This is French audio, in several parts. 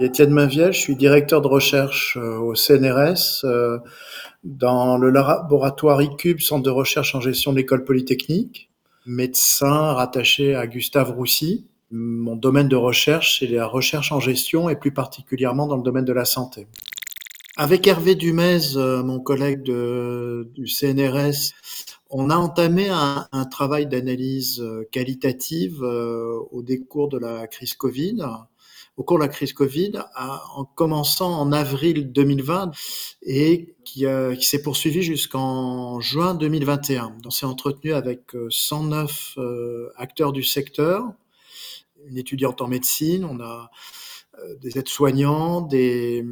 Étienne Mainviel, je suis directeur de recherche euh, au CNRS euh, dans le laboratoire ICUBE, Centre de recherche en gestion de l'école polytechnique, médecin rattaché à Gustave Roussy. Mon domaine de recherche, c'est la recherche en gestion et plus particulièrement dans le domaine de la santé. Avec Hervé Dumez, euh, mon collègue du CNRS, on a entamé un travail d'analyse qualitative au décours de la crise Covid au cours de la crise Covid, en commençant en avril 2020 et qui, qui s'est poursuivi jusqu'en juin 2021. On s'est entretenu avec 109 euh, euh, acteurs du secteur, une étudiante en médecine, on a euh, des aides-soignants, des,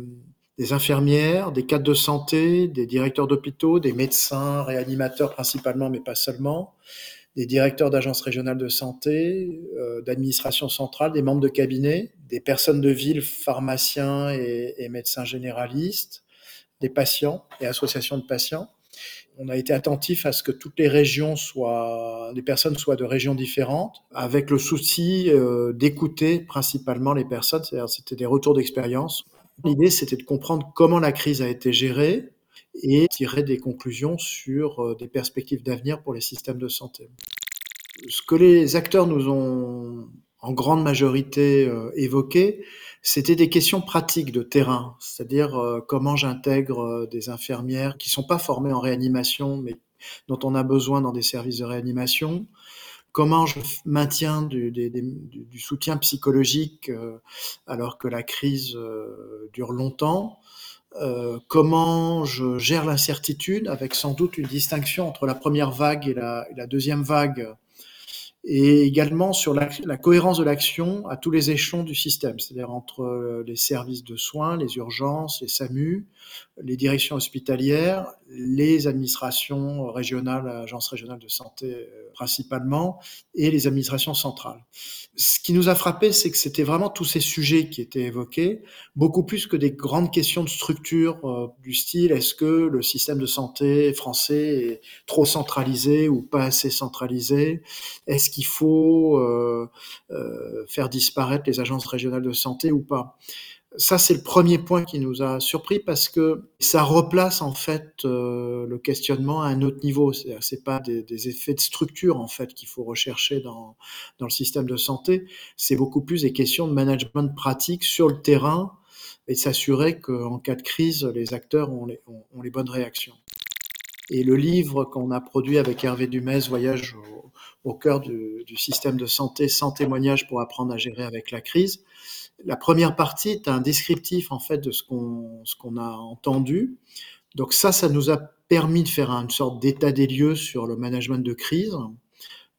des infirmières, des cadres de santé, des directeurs d'hôpitaux, des médecins, réanimateurs principalement, mais pas seulement, des directeurs d'agences régionales de santé, euh, d'administration centrale, des membres de cabinet, des personnes de ville, pharmaciens et, médecins généralistes, des patients et associations de patients. On a été attentif à ce que toutes les régions soient, les personnes soient de régions différentes, avec le souci euh, d'écouter principalement les personnes, c'est-à-dire c'était des retours d'expérience. L'idée, c'était de comprendre comment la crise a été gérée, et tirer des conclusions sur euh, des perspectives d'avenir pour les systèmes de santé. Ce que les acteurs nous ont en grande majorité euh, évoqué, c'était des questions pratiques de terrain, c'est-à-dire euh, comment j'intègre des infirmières qui sont pas formées en réanimation, mais dont on a besoin dans des services de réanimation, comment je maintiens du soutien psychologique alors que la crise dure longtemps, euh, comment je gère l'incertitude, avec sans doute une distinction entre la première vague et la, deuxième vague et également sur la, la cohérence de l'action à tous les échelons du système, c'est-à-dire entre euh, les services de soins, les urgences, les SAMU, les directions hospitalières, les administrations régionales, agences régionales de santé euh, principalement, et les administrations centrales. Ce qui nous a frappé, c'est que c'était vraiment tous ces sujets qui étaient évoqués, beaucoup plus que des grandes questions de structure euh, du style est-ce que le système de santé français est trop centralisé ou pas assez centralisé? Est-ce qu'il faut euh, euh, faire disparaître les agences régionales de santé ou pas? Ça, c'est le premier point qui nous a surpris parce que ça replace en fait euh, le questionnement à un autre niveau. C'est-à-dire, c'est pas des, des, effets de structure en fait qu'il faut rechercher dans dans le système de santé. C'est beaucoup plus des questions de management pratique sur le terrain et s'assurer qu'en cas de crise, les acteurs ont les, ont les bonnes réactions. Et le livre qu'on a produit avec Hervé Dumez, Voyage au, au cœur du, du, système de santé sans témoignage pour apprendre à gérer avec la crise. La première partie est un descriptif en fait de ce qu'on ce qu'on a entendu. Donc ça, ça nous a permis de faire une sorte d'état des lieux sur le management de crise,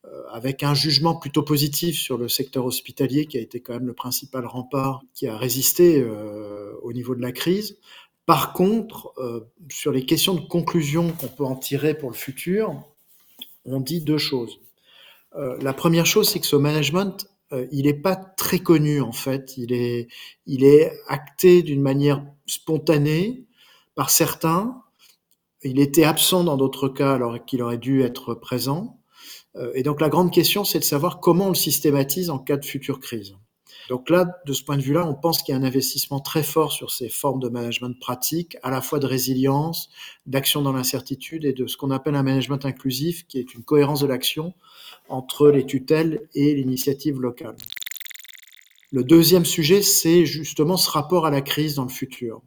euh, avec un jugement plutôt positif sur le secteur hospitalier qui a été quand même le principal rempart qui a résisté euh, au niveau de la crise. Par contre, euh, sur les questions de conclusion qu'on peut en tirer pour le futur, on dit deux choses. La première chose, c'est que ce management, il n'est pas très connu en fait. Il est, il est acté d'une manière spontanée par certains. Il était absent dans d'autres cas alors qu'il aurait dû être présent. Euh, et donc la grande question, c'est de savoir comment on le systématise en cas de future crise. Donc là, de ce point de vue-là, on pense qu'il y a un investissement très fort sur ces formes de management pratique, à la fois de résilience, d'action dans l'incertitude et de ce qu'on appelle un management inclusif, qui est une cohérence de l'action entre les tutelles et l'initiative locale. Le deuxième sujet, c'est justement ce rapport à la crise dans le futur.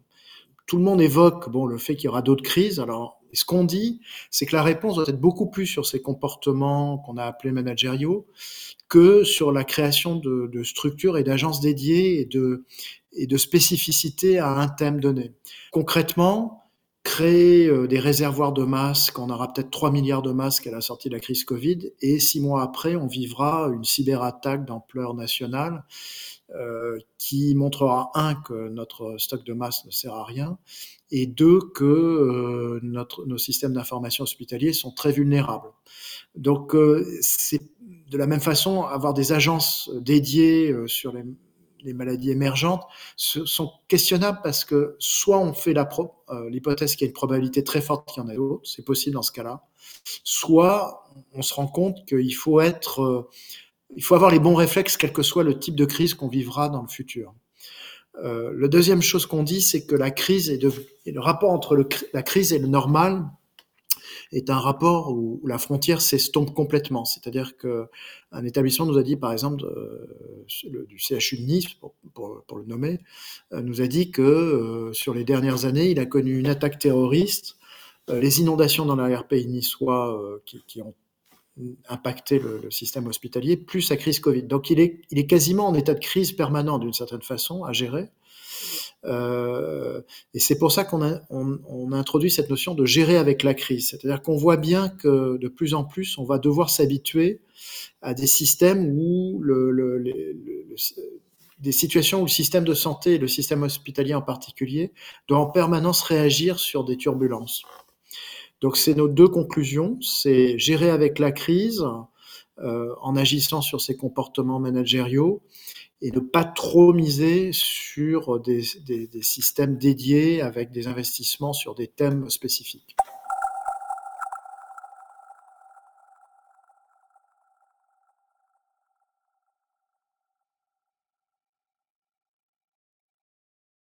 Tout le monde évoque bon, le fait qu'il y aura d'autres crises. Alors, ce qu'on dit, c'est que la réponse doit être beaucoup plus sur ces comportements qu'on a appelés managériaux que sur la création de, structures et d'agences dédiées et de spécificités à un thème donné. Concrètement, créer euh, des réservoirs de masques, on aura peut-être 3 milliards de masques à la sortie de la crise Covid, et six mois après, on vivra une cyberattaque d'ampleur nationale euh, qui montrera, un, que notre stock de masques ne sert à rien, et deux, que euh, notre, nos systèmes d'information hospitaliers sont très vulnérables. Donc, euh, c'est de la même façon, avoir des agences dédiées euh, sur les les maladies émergentes sont questionnables parce que soit on fait euh, l'hypothèse qu'il y a une probabilité très forte qu'il y en ait d'autres, c'est possible dans ce cas-là, soit on se rend compte qu'il faut euh, avoir les bons réflexes quel que soit le type de crise qu'on vivra dans le futur. Euh, la deuxième chose qu'on dit, c'est que la crise et le rapport entre la crise et le normal est un rapport où, la frontière s'estompe complètement. C'est-à-dire qu'un établissement nous a dit, par exemple, le, du CHU de Nice, pour, le nommer, euh, nous a dit que euh, sur les dernières années, il a connu une attaque terroriste, euh, les inondations dans l'arrière-pays niçois qui, ont impacté le, le, système hospitalier, plus la crise Covid. Donc il est, il est quasiment en état de crise permanent d'une certaine façon à gérer. Euh, et c'est pour ça qu'on a, introduit cette notion de gérer avec la crise. C'est-à-dire qu'on voit bien que de plus en plus, on va devoir s'habituer à des systèmes où des situations où le système de santé, le système hospitalier en particulier, doit en permanence réagir sur des turbulences. Donc c'est nos deux conclusions, c'est gérer avec la crise euh, en agissant sur ses comportements managériaux et ne pas trop miser sur des, des, des, systèmes dédiés avec des investissements sur des thèmes spécifiques.